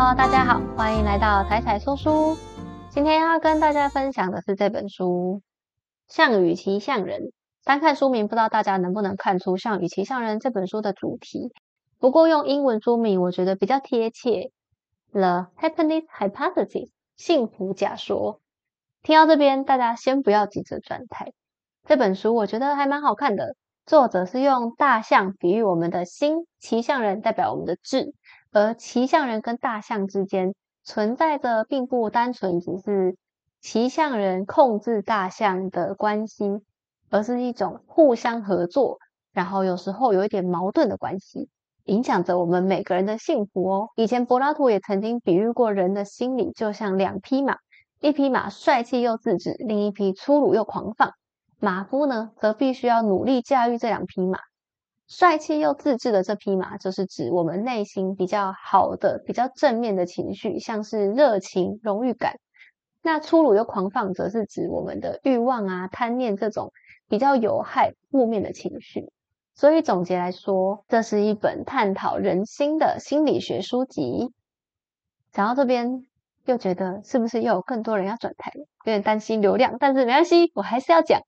大家好，欢迎来到彩彩说书。今天要跟大家分享的是这本书《项羽骑象人》。单看书名，不知道大家能不能看出《项羽骑象人》这本书的主题。不过用英文书名，我觉得比较贴切，《The Happiness Hypothesis》幸福假说。听到这边，大家先不要急着转台。这本书我觉得还蛮好看的。作者是用大象比喻我们的心，骑象人代表我们的智，而骑象人跟大象之间存在着并不单纯只是骑象人控制大象的关系，而是一种互相合作，然后有时候有一点矛盾的关系，影响着我们每个人的幸福哦。以前柏拉图也曾经比喻过人的心理就像两匹马，一匹马帅气又自制，另一匹粗鲁又狂放。马夫呢，则必须要努力驾驭这两匹马。帅气又自制的这匹马，就是指我们内心比较好的、比较正面的情绪，像是热情、荣誉感。那粗鲁又狂放，则是指我们的欲望啊、贪念这种比较有害、负面的情绪。所以总结来说，这是一本探讨人心的心理学书籍。讲到这边，又觉得是不是又有更多人要转台？有点担心流量，但是没关系，我还是要讲。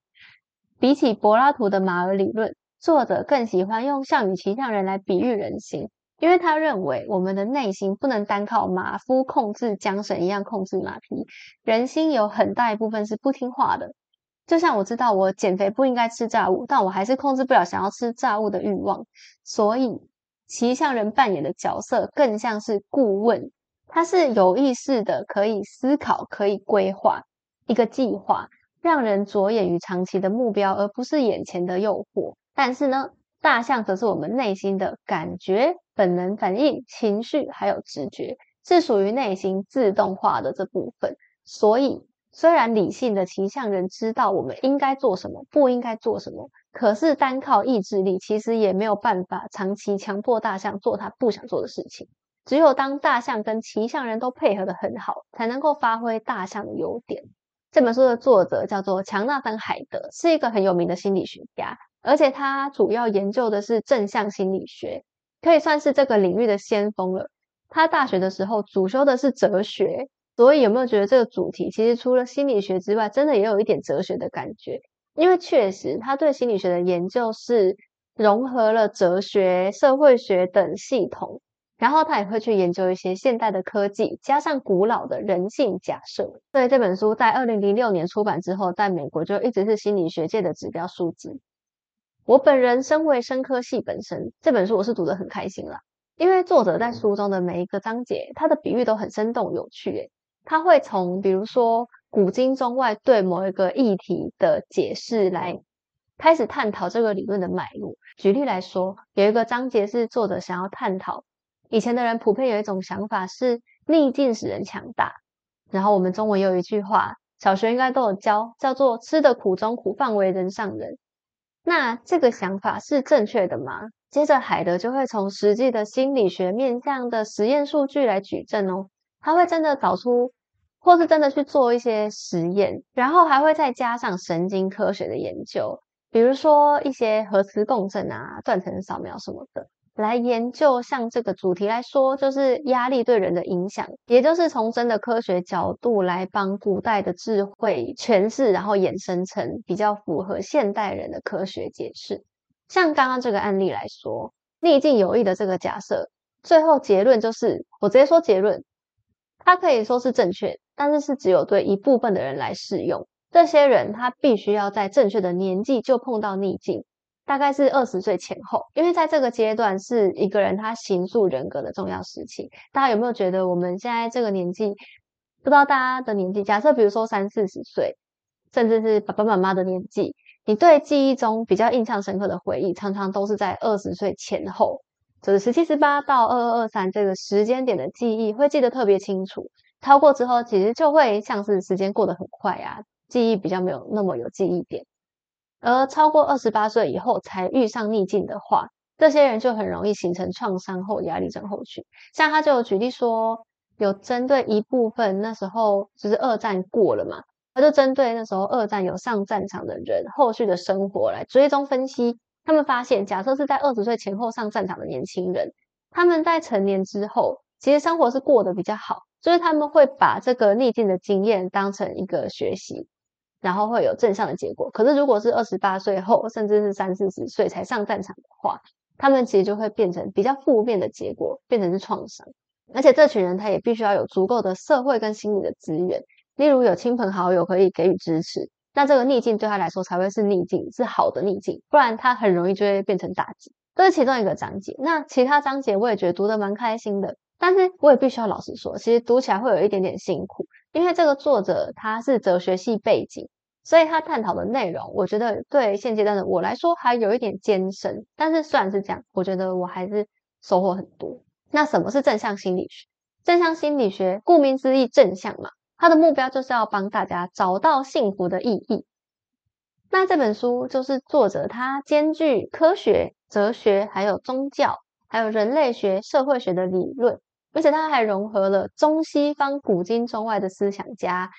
比起柏拉图的马儿理论，作者更喜欢用项羽骑象人来比喻人心，因为他认为我们的内心不能单靠马夫控制缰绳一样控制马匹，人心有很大一部分是不听话的。就像我知道我减肥不应该吃炸物，但我还是控制不了想要吃炸物的欲望。所以骑象人扮演的角色更像是顾问，他是有意识的，可以思考，可以规划一个计划。让人着眼于长期的目标，而不是眼前的诱惑。但是呢，大象则是我们内心的感觉、本能反应、情绪还有直觉，是属于内心自动化的这部分。所以，虽然理性的骑象人知道我们应该做什么，不应该做什么，可是单靠意志力，其实也没有办法长期强迫大象做他不想做的事情。只有当大象跟骑象人都配合的很好，才能够发挥大象的优点。这本书的作者叫做强纳森·海德，是一个很有名的心理学家，而且他主要研究的是正向心理学，可以算是这个领域的先锋了。他大学的时候主修的是哲学，所以有没有觉得这个主题其实除了心理学之外，真的也有一点哲学的感觉？因为确实他对心理学的研究是融合了哲学、社会学等系统。然后他也会去研究一些现代的科技，加上古老的人性假设。所以这本书在二零零六年出版之后，在美国就一直是心理学界的指标书籍。我本人身为生科系本身，这本书我是读得很开心啦，因为作者在书中的每一个章节，他的比喻都很生动有趣。诶，他会从比如说古今中外对某一个议题的解释来开始探讨这个理论的脉络。举例来说，有一个章节是作者想要探讨。以前的人普遍有一种想法是逆境使人强大，然后我们中文有一句话，小学应该都有教，叫做“吃的苦中苦，方为人上人”。那这个想法是正确的吗？接着海德就会从实际的心理学面向的实验数据来举证哦，他会真的找出，或是真的去做一些实验，然后还会再加上神经科学的研究，比如说一些核磁共振啊、断层扫描什么的。来研究像这个主题来说，就是压力对人的影响，也就是从真的科学角度来帮古代的智慧诠释，然后衍生成比较符合现代人的科学解释。像刚刚这个案例来说，逆境有益的这个假设，最后结论就是，我直接说结论，它可以说是正确，但是是只有对一部分的人来适用。这些人他必须要在正确的年纪就碰到逆境。大概是二十岁前后，因为在这个阶段是一个人他形塑人格的重要时期。大家有没有觉得我们现在这个年纪，不知道大家的年纪？假设比如说三四十岁，甚至是爸爸妈妈的年纪，你对记忆中比较印象深刻的回忆，常常都是在二十岁前后，就是十七、十八到二二、二三这个时间点的记忆，会记得特别清楚。超过之后，其实就会像是时间过得很快啊，记忆比较没有那么有记忆点。而超过二十八岁以后才遇上逆境的话，这些人就很容易形成创伤后压力症候群。像他就有举例说，有针对一部分那时候就是二战过了嘛，他就针对那时候二战有上战场的人后续的生活来追踪分析。他们发现，假设是在二十岁前后上战场的年轻人，他们在成年之后其实生活是过得比较好，所以他们会把这个逆境的经验当成一个学习，然后会有正向的结果。可是如果是二十八岁后，甚至是三四十岁才上战场的话，他们其实就会变成比较负面的结果，变成是创伤。而且这群人他也必须要有足够的社会跟心理的资源，例如有亲朋好友可以给予支持，那这个逆境对他来说才会是逆境，是好的逆境，不然他很容易就会变成打击。这是其中一个章节，那其他章节我也觉得读得蛮开心的，但是我也必须要老实说，其实读起来会有一点点辛苦，因为这个作者他是哲学系背景，所以他探讨的内容，我觉得对现阶段的我来说还有一点艰深。但是虽然是这样，我觉得我还是收获很多。那什么是正向心理学？正向心理学顾名思义，正向嘛，它的目标就是要帮大家找到幸福的意义。那这本书就是作者他兼具科学、哲学，还有宗教，还有人类学、社会学的理论，而且他还融合了中西方古今中外的思想家，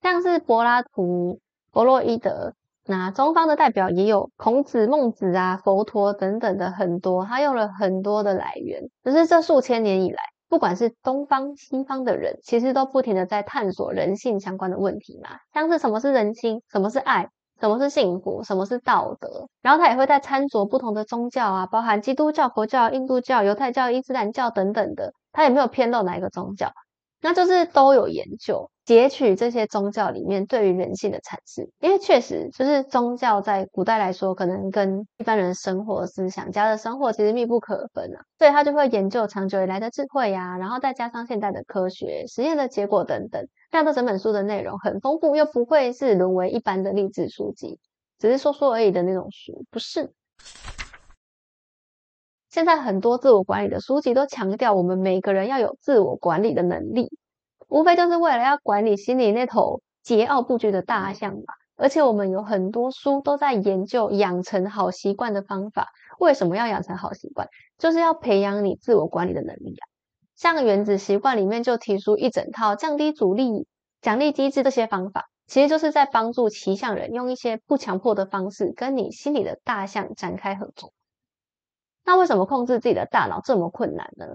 像是柏拉图、弗洛伊德。那中方的代表也有孔子、孟子啊、佛陀等等的很多，他用了很多的来源。只是这数千年以来，不管是东方、西方的人，其实都不停的在探索人性相关的问题嘛，像是什么是人心，什么是爱。什么是幸福？什么是道德？然后他也会在参酌不同的宗教啊，包含基督教、佛教、印度教、犹太教、伊斯兰教等等的，他也没有偏漏哪一个宗教。那就是都有研究，截取这些宗教里面对于人性的阐释，因为确实就是宗教在古代来说，可能跟一般人生活思想家的生活其实密不可分啊，所以他就会研究长久以来的智慧呀，然后再加上现代的科学实验的结果等等，让这整本书的内容很丰富，又不会是沦为一般的励志书籍，只是说说而已的那种书，不是。现在很多自我管理的书籍都强调，我们每个人要有自我管理的能力，无非就是为了要管理心里那头桀骜不驯的大象吧。而且我们有很多书都在研究养成好习惯的方法。为什么要养成好习惯？就是要培养你自我管理的能力啊。像原子习惯里面就提出一整套降低阻力、奖励机制这些方法，其实就是在帮助骑象人用一些不强迫的方式，跟你心里的大象展开合作。那为什么控制自己的大脑这么困难呢？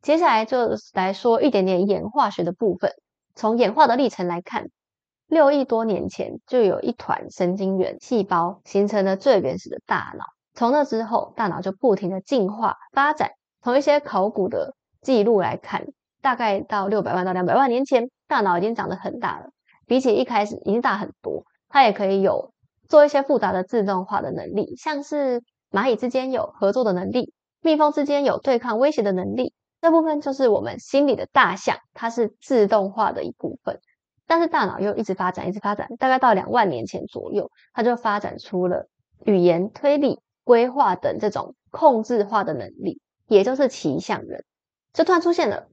接下来就来说一点点演化学的部分。从演化的历程来看，六亿多年前就有一团神经元细胞形成了最原始的大脑。从那之后，大脑就不停的进化发展。从一些考古的记录来看，大概到六百万到两百万年前，大脑已经长得很大了，比起一开始已经大很多。它也可以有做一些复杂的自动化的能力，像是。蚂蚁之间有合作的能力，蜜蜂之间有对抗威胁的能力。这部分就是我们心里的大象，它是自动化的一部分。但是大脑又一直发展，一直发展，大概到两万年前左右，它就发展出了语言、推理、规划等这种控制化的能力，也就是骑象人，就突然出现了。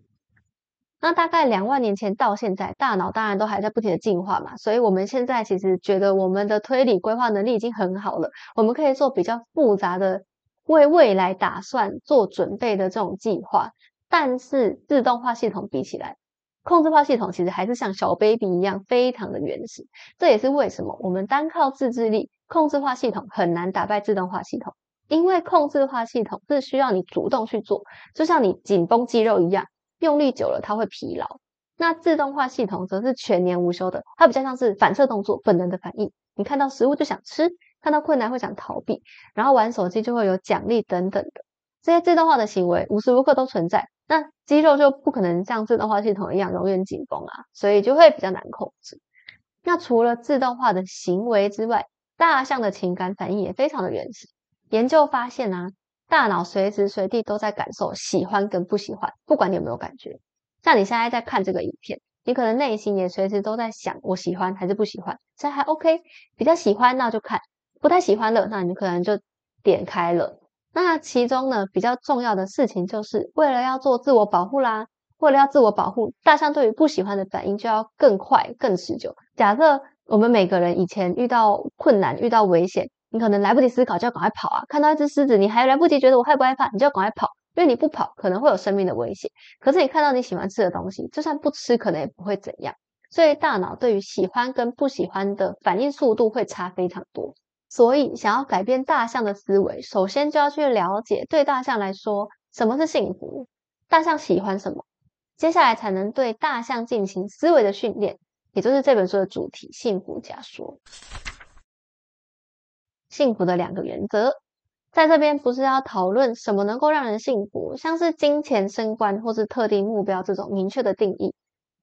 那大概两万年前到现在，大脑当然都还在不停的进化嘛，所以我们现在其实觉得我们的推理规划能力已经很好了，我们可以做比较复杂的为未来打算做准备的这种计划。但是自动化系统比起来，控制化系统其实还是像小 baby 一样非常的原始。这也是为什么我们单靠自制力，控制化系统很难打败自动化系统，因为控制化系统是需要你主动去做，就像你紧绷肌肉一样。用力久了，它会疲劳。那自动化系统则是全年无休的，它比较像是反射动作、本能的反应。你看到食物就想吃，看到困难会想逃避，然后玩手机就会有奖励等等的这些自动化的行为，无时无刻都存在。那肌肉就不可能像自动化系统一样永远紧绷啊，所以就会比较难控制。那除了自动化的行为之外，大象的情感反应也非常的原始。研究发现啊。大脑随时随地都在感受喜欢跟不喜欢，不管你有没有感觉。像你现在在看这个影片，你可能内心也随时都在想我喜欢还是不喜欢。这还 OK，比较喜欢那就看，不太喜欢了，那你可能就点开了。那其中呢比较重要的事情，就是为了要做自我保护啦，为了要自我保护，大象对于不喜欢的反应就要更快、更持久。假设我们每个人以前遇到困难、遇到危险。你可能来不及思考就要赶快跑啊！看到一只狮子，你还来不及觉得我害不害怕，你就要赶快跑，因为你不跑可能会有生命的危险。可是你看到你喜欢吃的东西，就算不吃，可能也不会怎样。所以大脑对于喜欢跟不喜欢的反应速度会差非常多。所以想要改变大象的思维，首先就要去了解，对大象来说什么是幸福，大象喜欢什么，接下来才能对大象进行思维的训练，也就是这本书的主题——幸福假说。幸福的两个原则，在这边不是要讨论什么能够让人幸福，像是金钱、升官或是特定目标这种明确的定义，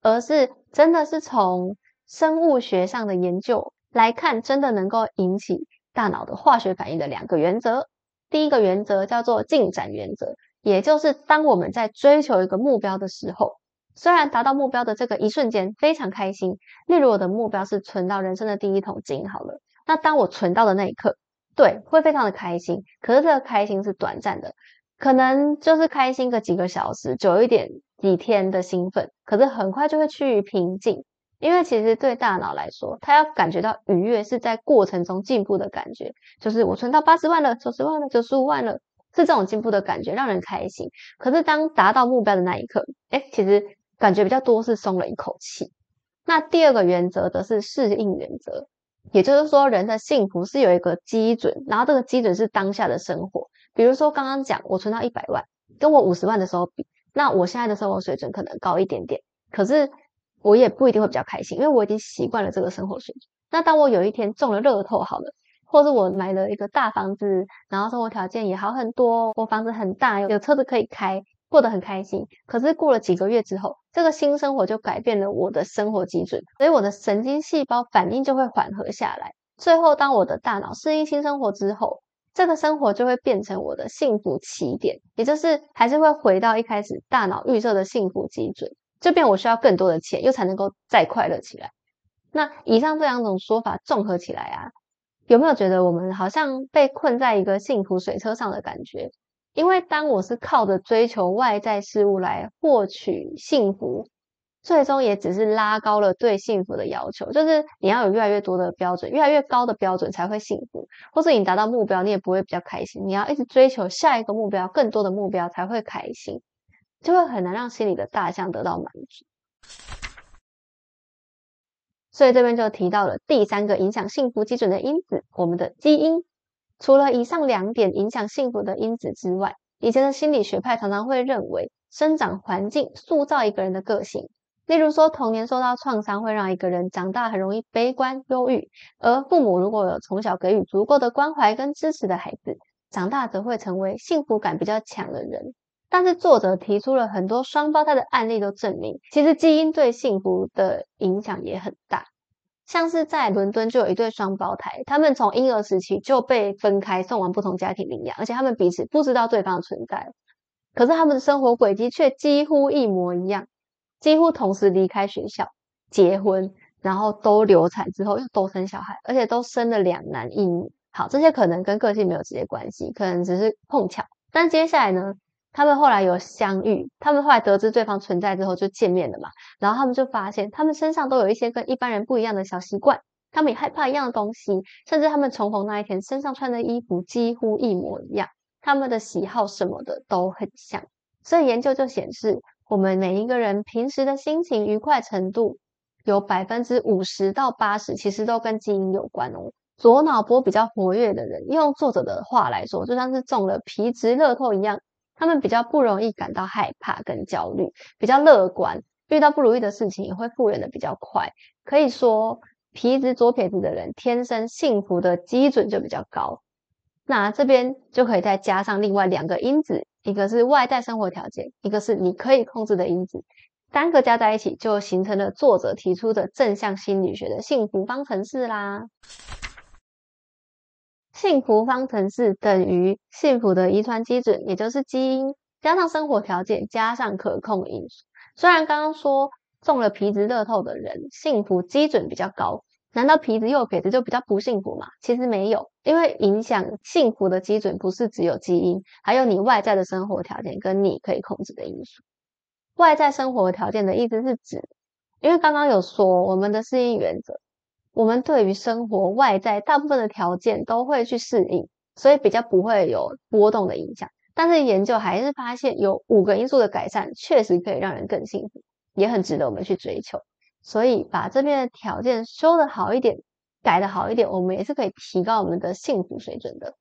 而是真的是从生物学上的研究来看，真的能够引起大脑的化学反应的两个原则。第一个原则叫做进展原则，也就是当我们在追求一个目标的时候，虽然达到目标的这个一瞬间非常开心，例如我的目标是存到人生的第一桶金，好了。那当我存到的那一刻，对，会非常的开心。可是这个开心是短暂的，可能就是开心个几个小时，久一点几天的兴奋，可是很快就会趋于平静。因为其实对大脑来说，它要感觉到愉悦是在过程中进步的感觉，就是我存到八十万了、九十万了、九十五万了，是这种进步的感觉，让人开心。可是当达到目标的那一刻，哎，其实感觉比较多是松了一口气。那第二个原则则是适应原则。也就是说，人的幸福是有一个基准，然后这个基准是当下的生活。比如说，刚刚讲我存到一百万，跟我五十万的时候比，那我现在的生活水准可能高一点点，可是我也不一定会比较开心，因为我已经习惯了这个生活水准。那当我有一天中了乐透，好了，或者我买了一个大房子，然后生活条件也好很多，我房子很大，有车子可以开。过得很开心，可是过了几个月之后，这个新生活就改变了我的生活基准，所以我的神经细胞反应就会缓和下来。最后，当我的大脑适应新生活之后，这个生活就会变成我的幸福起点，也就是还是会回到一开始大脑预设的幸福基准，这边我需要更多的钱，又才能够再快乐起来。那以上这两种说法综合起来啊，有没有觉得我们好像被困在一个幸福水车上的感觉？因为当我是靠着追求外在事物来获取幸福，最终也只是拉高了对幸福的要求。就是你要有越来越多的标准，越来越高的标准才会幸福，或者你达到目标，你也不会比较开心。你要一直追求下一个目标，更多的目标才会开心，就会很难让心里的大象得到满足。所以这边就提到了第三个影响幸福基准的因子——我们的基因。除了以上两点影响幸福的因子之外，以前的心理学派常常会认为，生长环境塑造一个人的个性。例如说，童年受到创伤会让一个人长大很容易悲观、忧郁；而父母如果有从小给予足够的关怀跟支持的孩子，长大则会成为幸福感比较强的人。但是，作者提出了很多双胞胎的案例，都证明其实基因对幸福的影响也很大。像是在伦敦就有一对双胞胎，他们从婴儿时期就被分开送往不同家庭领养，而且他们彼此不知道对方的存在。可是他们的生活轨迹却几乎一模一样，几乎同时离开学校、结婚，然后都流产之后又都生小孩，而且都生了两男一女。好，这些可能跟个性没有直接关系，可能只是碰巧。但接下来呢？他们后来有相遇，他们后来得知对方存在之后就见面了嘛，然后他们就发现他们身上都有一些跟一般人不一样的小习惯，他们也害怕一样的东西，甚至他们重逢那一天身上穿的衣服几乎一模一样，他们的喜好什么的都很像，所以研究就显示，我们每一个人平时的心情愉快程度有百分之五十到八十其实都跟基因有关哦。左脑波比较活跃的人，用作者的话来说，就像是中了皮质乐透一样。他们比较不容易感到害怕跟焦虑，比较乐观，遇到不如意的事情也会复原的比较快。可以说，皮质左撇子的人天生幸福的基准就比较高。那这边就可以再加上另外两个因子，一个是外在生活条件，一个是你可以控制的因子，三个加在一起就形成了作者提出的正向心理学的幸福方程式啦。幸福方程式等于幸福的遗传基准，也就是基因加上生活条件加上可控因素。虽然刚刚说中了皮质乐透的人幸福基准比较高，难道皮质右撇子就比较不幸福吗？其实没有，因为影响幸福的基准不是只有基因，还有你外在的生活条件跟你可以控制的因素。外在生活条件的意思是指，因为刚刚有说我们的适应原则。我们对于生活外在大部分的条件都会去适应，所以比较不会有波动的影响。但是研究还是发现，有五个因素的改善确实可以让人更幸福，也很值得我们去追求。所以把这边的条件修得好一点，改得好一点，我们也是可以提高我们的幸福水准的。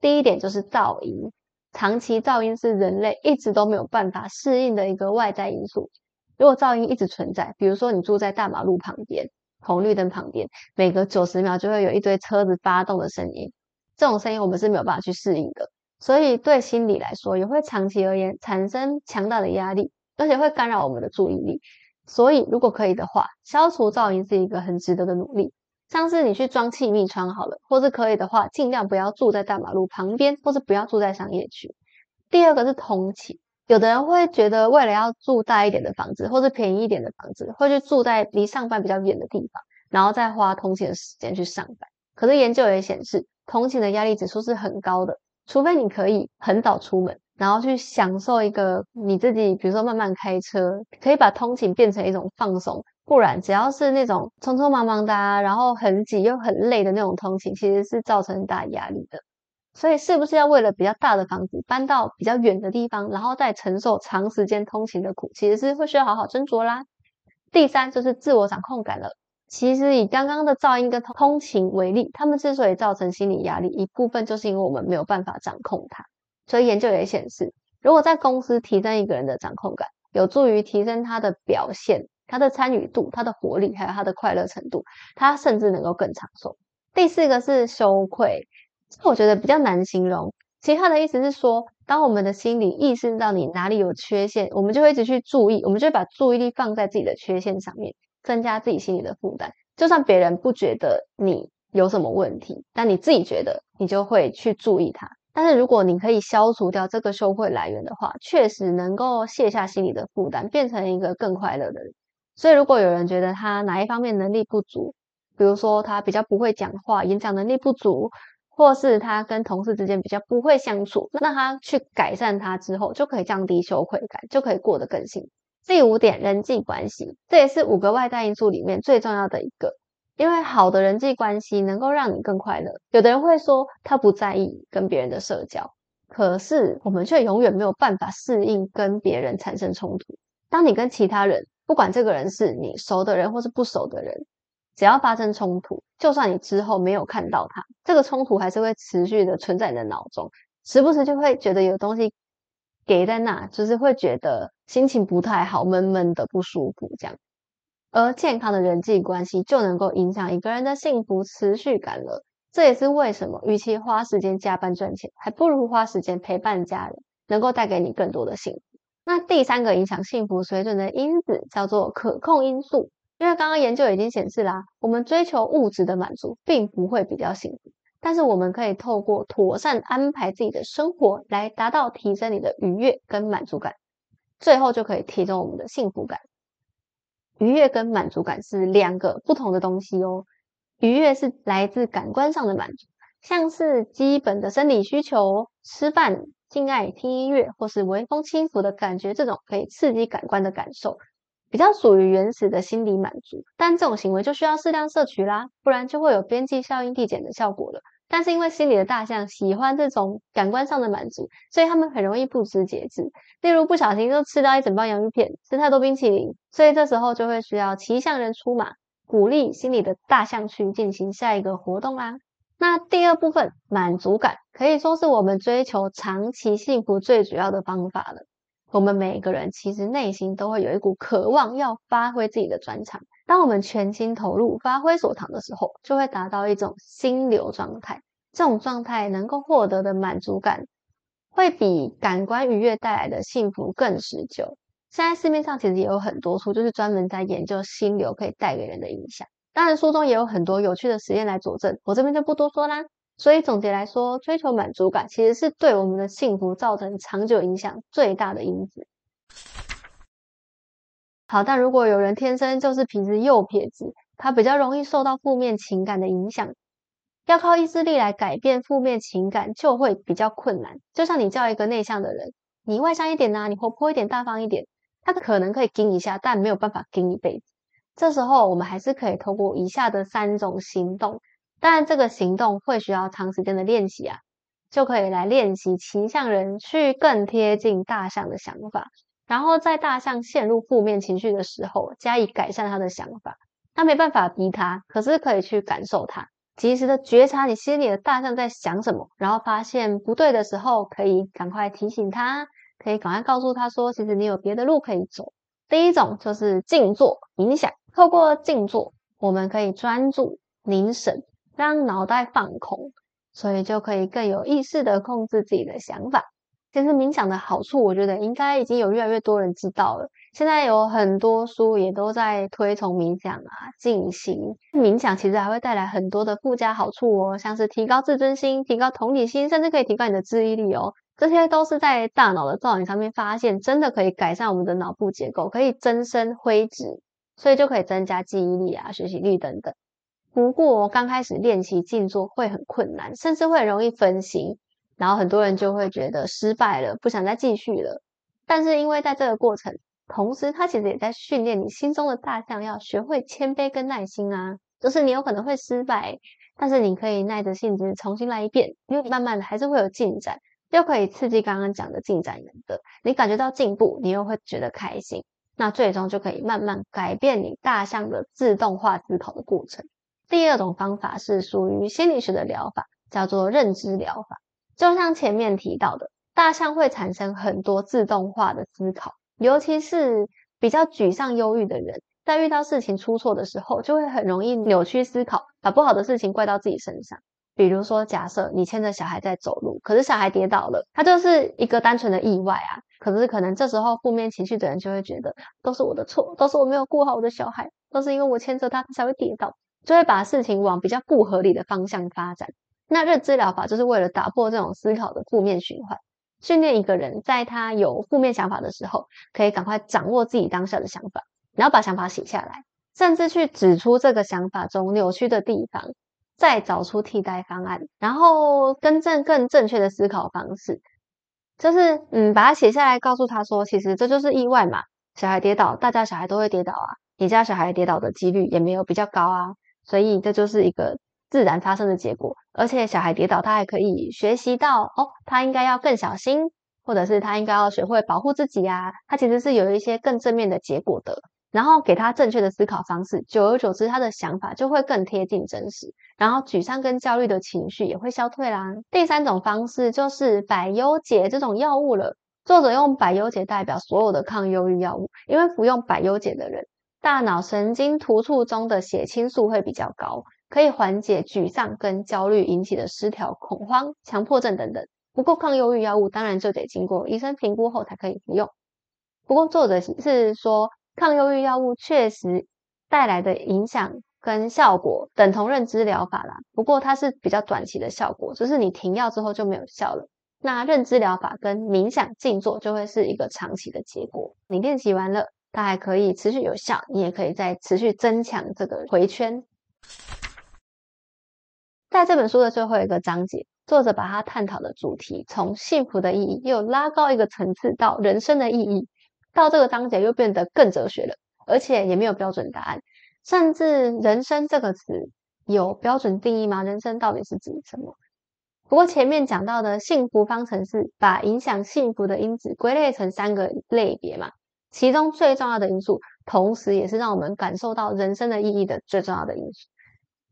第一点就是噪音，长期噪音是人类一直都没有办法适应的一个外在因素。如果噪音一直存在，比如说你住在大马路旁边、红绿灯旁边，每隔九十秒就会有一堆车子发动的声音，这种声音我们是没有办法去适应的，所以对心理来说也会长期而言产生强大的压力，而且会干扰我们的注意力。所以如果可以的话，消除噪音是一个很值得的努力。像是你去装气密窗好了，或是可以的话，尽量不要住在大马路旁边，或是不要住在商业区。第二个是通勤，有的人会觉得为了要住大一点的房子，或是便宜一点的房子，会去住在离上班比较远的地方，然后再花通勤的时间去上班。可是研究也显示，通勤的压力指数是很高的，除非你可以很早出门，然后去享受一个你自己，比如说慢慢开车，可以把通勤变成一种放松。不然，只要是那种匆匆忙忙的，啊然后很挤又很累的那种通勤，其实是造成很大压力的。所以，是不是要为了比较大的房子搬到比较远的地方，然后再承受长时间通勤的苦，其实是会需要好好斟酌啦。第三就是自我掌控感了。其实以刚刚的噪音跟通勤为例，他们之所以造成心理压力，一部分就是因为我们没有办法掌控它。所以研究也显示，如果在公司提升一个人的掌控感，有助于提升他的表现。他的参与度、他的活力，还有他的快乐程度，他甚至能够更长寿。第四个是羞愧，这我觉得比较难形容。其实他的意思是说，当我们的心理意识到你哪里有缺陷，我们就会一直去注意，我们就会把注意力放在自己的缺陷上面，增加自己心里的负担。就算别人不觉得你有什么问题，但你自己觉得，你就会去注意它。但是如果你可以消除掉这个羞愧来源的话，确实能够卸下心里的负担，变成一个更快乐的人。所以，如果有人觉得他哪一方面能力不足，比如说他比较不会讲话，演讲能力不足，或是他跟同事之间比较不会相处，那他去改善他之后，就可以降低羞愧感，就可以过得更幸福。第五点，人际关系，这也是五个外在因素里面最重要的一个，因为好的人际关系能够让你更快乐。有的人会说他不在意跟别人的社交，可是我们却永远没有办法适应跟别人产生冲突。当你跟其他人，不管这个人是你熟的人或是不熟的人，只要发生冲突，就算你之后没有看到它，这个冲突还是会持续的存在你的脑中，时不时就会觉得有东西给在那，就是会觉得心情不太好，闷闷的不舒服这样。而健康的人际关系就能够影响一个人的幸福持续感了。这也是为什么，与其花时间加班赚钱，还不如花时间陪伴家人，能够带给你更多的幸福。那第三个影响幸福水准的因子叫做可控因素，因为刚刚研究已经显示啦，我们追求物质的满足并不会比较幸福，但是我们可以透过妥善安排自己的生活来达到提升你的愉悦跟满足感，最后就可以提升我们的幸福感。愉悦跟满足感是两个不同的东西哦，愉悦是来自感官上的满足，像是基本的生理需求，吃饭。性爱、听音乐或是微风轻拂的感觉，这种可以刺激感官的感受，比较属于原始的心理满足。但这种行为就需要适量摄取啦，不然就会有边际效应递减的效果了。但是因为心理的大象喜欢这种感官上的满足，所以他们很容易不知节制，例如不小心就吃到一整包洋芋片，吃太多冰淇淋，所以这时候就会需要骑象人出马，鼓励心理的大象去进行下一个活动啦。那第二部分满足感可以说是我们追求长期幸福最主要的方法了。我们每一个人其实内心都会有一股渴望要发挥自己的专长。当我们全心投入、发挥所长的时候，就会达到一种心流状态。这种状态能够获得的满足感，会比感官愉悦带来的幸福更持久。现在市面上其实也有很多书，就是专门在研究心流可以带给人的影响。当然，书中也有很多有趣的实验来佐证，我这边就不多说啦。所以总结来说，追求满足感其实是对我们的幸福造成长久影响最大的因子。好，但如果有人天生就是皮质右撇子，他比较容易受到负面情感的影响，要靠意志力来改变负面情感就会比较困难。就像你叫一个内向的人，你外向一点呐，你活泼一点、大方一点，他可能可以盯一下，但没有办法盯一辈子。这时候，我们还是可以通过以下的三种行动，当然这个行动会需要长时间的练习啊，就可以来练习骑象人去更贴近大象的想法，然后在大象陷入负面情绪的时候，加以改善他的想法。他没办法逼他，可是可以去感受他，及时的觉察你心里的大象在想什么，然后发现不对的时候，可以赶快提醒他，可以赶快告诉他说，其实你有别的路可以走。第一种就是静坐冥想，透过静坐，我们可以专注凝神，让脑袋放空，所以就可以更有意识的控制自己的想法。其实冥想的好处，我觉得应该已经有越来越多人知道了。现在有很多书也都在推崇冥想啊，进行冥想，其实还会带来很多的附加好处哦，像是提高自尊心、提高同理心，甚至可以提高你的注意力哦。这些都是在大脑的造影上面发现，真的可以改善我们的脑部结构，可以增生灰质，所以就可以增加记忆力啊、学习力等等。不过刚开始练习静坐会很困难，甚至会容易分心，然后很多人就会觉得失败了，不想再继续了。但是因为在这个过程，同时它其实也在训练你心中的大象，要学会谦卑跟耐心啊。就是你有可能会失败，但是你可以耐着性子重新来一遍，因为慢慢的还是会有进展。又可以刺激刚刚讲的进展原则，你感觉到进步，你又会觉得开心，那最终就可以慢慢改变你大象的自动化思考的过程。第二种方法是属于心理学的疗法，叫做认知疗法。就像前面提到的，大象会产生很多自动化的思考，尤其是比较沮丧、忧郁的人，在遇到事情出错的时候，就会很容易扭曲思考，把不好的事情怪到自己身上。比如说，假设你牵着小孩在走路，可是小孩跌倒了，他就是一个单纯的意外啊。可是可能这时候负面情绪的人就会觉得都是我的错，都是我没有顾好我的小孩，都是因为我牵着他才会跌倒，就会把事情往比较不合理的方向发展。那认知疗法就是为了打破这种思考的负面循环，训练一个人在他有负面想法的时候，可以赶快掌握自己当下的想法，然后把想法写下来，甚至去指出这个想法中扭曲的地方。再找出替代方案，然后更正更正确的思考方式，就是嗯，把它写下来，告诉他说，其实这就是意外嘛。小孩跌倒，大家小孩都会跌倒啊，你家小孩跌倒的几率也没有比较高啊，所以这就是一个自然发生的结果。而且小孩跌倒，他还可以学习到哦，他应该要更小心，或者是他应该要学会保护自己啊。他其实是有一些更正面的结果的。然后给他正确的思考方式，久而久之，他的想法就会更贴近真实，然后沮丧跟焦虑的情绪也会消退啦。第三种方式就是百忧解这种药物了。作者用百忧解代表所有的抗忧郁药物，因为服用百忧解的人，大脑神经突触中的血清素会比较高，可以缓解沮丧跟焦虑引起的失调、恐慌、强迫症等等。不过抗忧郁药物当然就得经过医生评估后才可以服用。不过作者是说。抗忧郁药物确实带来的影响跟效果等同认知疗法啦，不过它是比较短期的效果，就是你停药之后就没有效了。那认知疗法跟冥想静坐就会是一个长期的结果。你练习完了，它还可以持续有效，你也可以再持续增强这个回圈。在这本书的最后一个章节，作者把他探讨的主题从幸福的意义又拉高一个层次到人生的意义。到这个章节又变得更哲学了，而且也没有标准答案，甚至“人生”这个词有标准定义吗？人生到底是指什么？不过前面讲到的幸福方程式，把影响幸福的因子归类成三个类别嘛，其中最重要的因素，同时也是让我们感受到人生的意义的最重要的因素。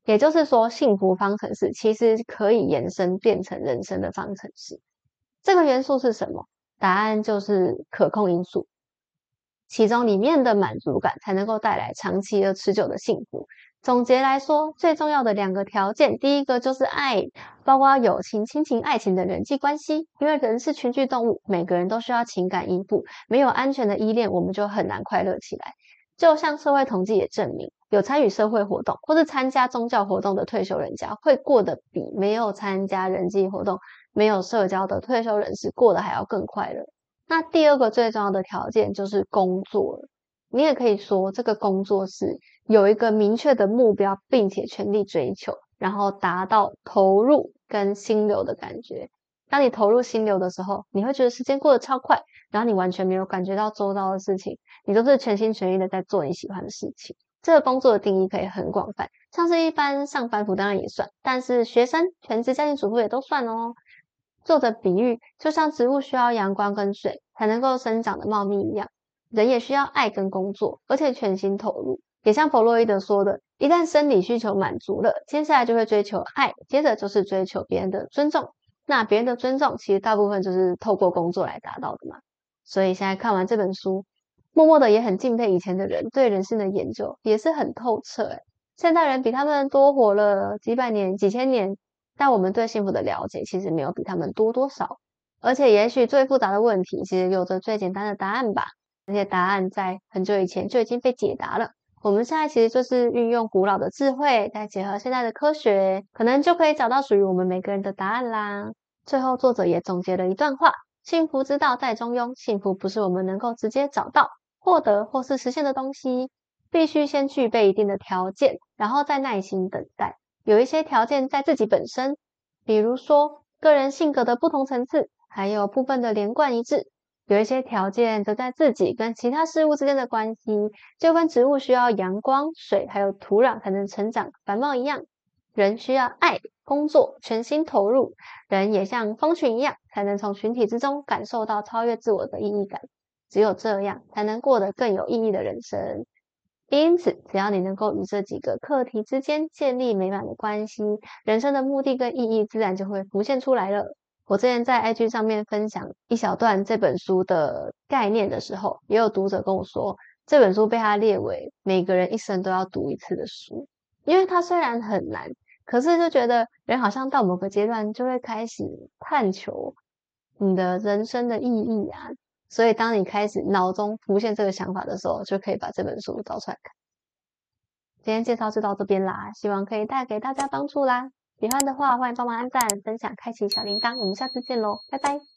也就是说，幸福方程式其实可以延伸变成人生的方程式。这个元素是什么？答案就是可控因素。其中里面的满足感才能够带来长期而持久的幸福。总结来说，最重要的两个条件，第一个就是爱，包括友情、亲情、爱情的人际关系。因为人是群居动物，每个人都需要情感依附，没有安全的依恋，我们就很难快乐起来。就像社会统计也证明，有参与社会活动或是参加宗教活动的退休人家，会过得比没有参加人际活动、没有社交的退休人士过得还要更快乐。那第二个最重要的条件就是工作。你也可以说，这个工作是有一个明确的目标，并且全力追求，然后达到投入跟心流的感觉。当你投入心流的时候，你会觉得时间过得超快，然后你完全没有感觉到周遭的事情，你都是全心全意的在做你喜欢的事情。这个工作的定义可以很广泛，像是一般上班族当然也算，但是学生、全职家庭主妇也都算哦。做的比喻，就像植物需要阳光跟水才能够生长的茂密一样，人也需要爱跟工作，而且全心投入。也像弗洛伊德说的，一旦生理需求满足了，接下来就会追求爱，接着就是追求别人的尊重。那别人的尊重，其实大部分就是透过工作来达到的嘛。所以现在看完这本书，默默的也很敬佩以前的人对人性的研究也是很透彻。诶现代人比他们多活了几百年、几千年，但我们对幸福的了解其实没有比他们多多少。而且，也许最复杂的问题其实有着最简单的答案吧。那些答案在很久以前就已经被解答了。我们现在其实就是运用古老的智慧，再结合现在的科学，可能就可以找到属于我们每个人的答案啦。最后，作者也总结了一段话：幸福之道在中庸。幸福不是我们能够直接找到、获得或是实现的东西，必须先具备一定的条件，然后再耐心等待。有一些条件在自己本身，比如说个人性格的不同层次。还有部分的连贯一致，有一些条件则在自己跟其他事物之间的关系，就跟植物需要阳光、水还有土壤才能成长繁茂一样，人需要爱、工作、全心投入，人也像蜂群一样，才能从群体之中感受到超越自我的意义感。只有这样，才能过得更有意义的人生。因此，只要你能够与这几个课题之间建立美满的关系，人生的目的跟意义自然就会浮现出来了。我之前在 IG 上面分享一小段这本书的概念的时候，也有读者跟我说，这本书被他列为每个人一生都要读一次的书，因为它虽然很难，可是就觉得人好像到某个阶段就会开始探求你的人生的意义啊，所以当你开始脑中浮现这个想法的时候，就可以把这本书找出来看。今天介绍就到这边啦，希望可以带给大家帮助啦。喜欢的话，欢迎帮忙按赞、分享、开启小铃铛。我们下次见喽，拜拜。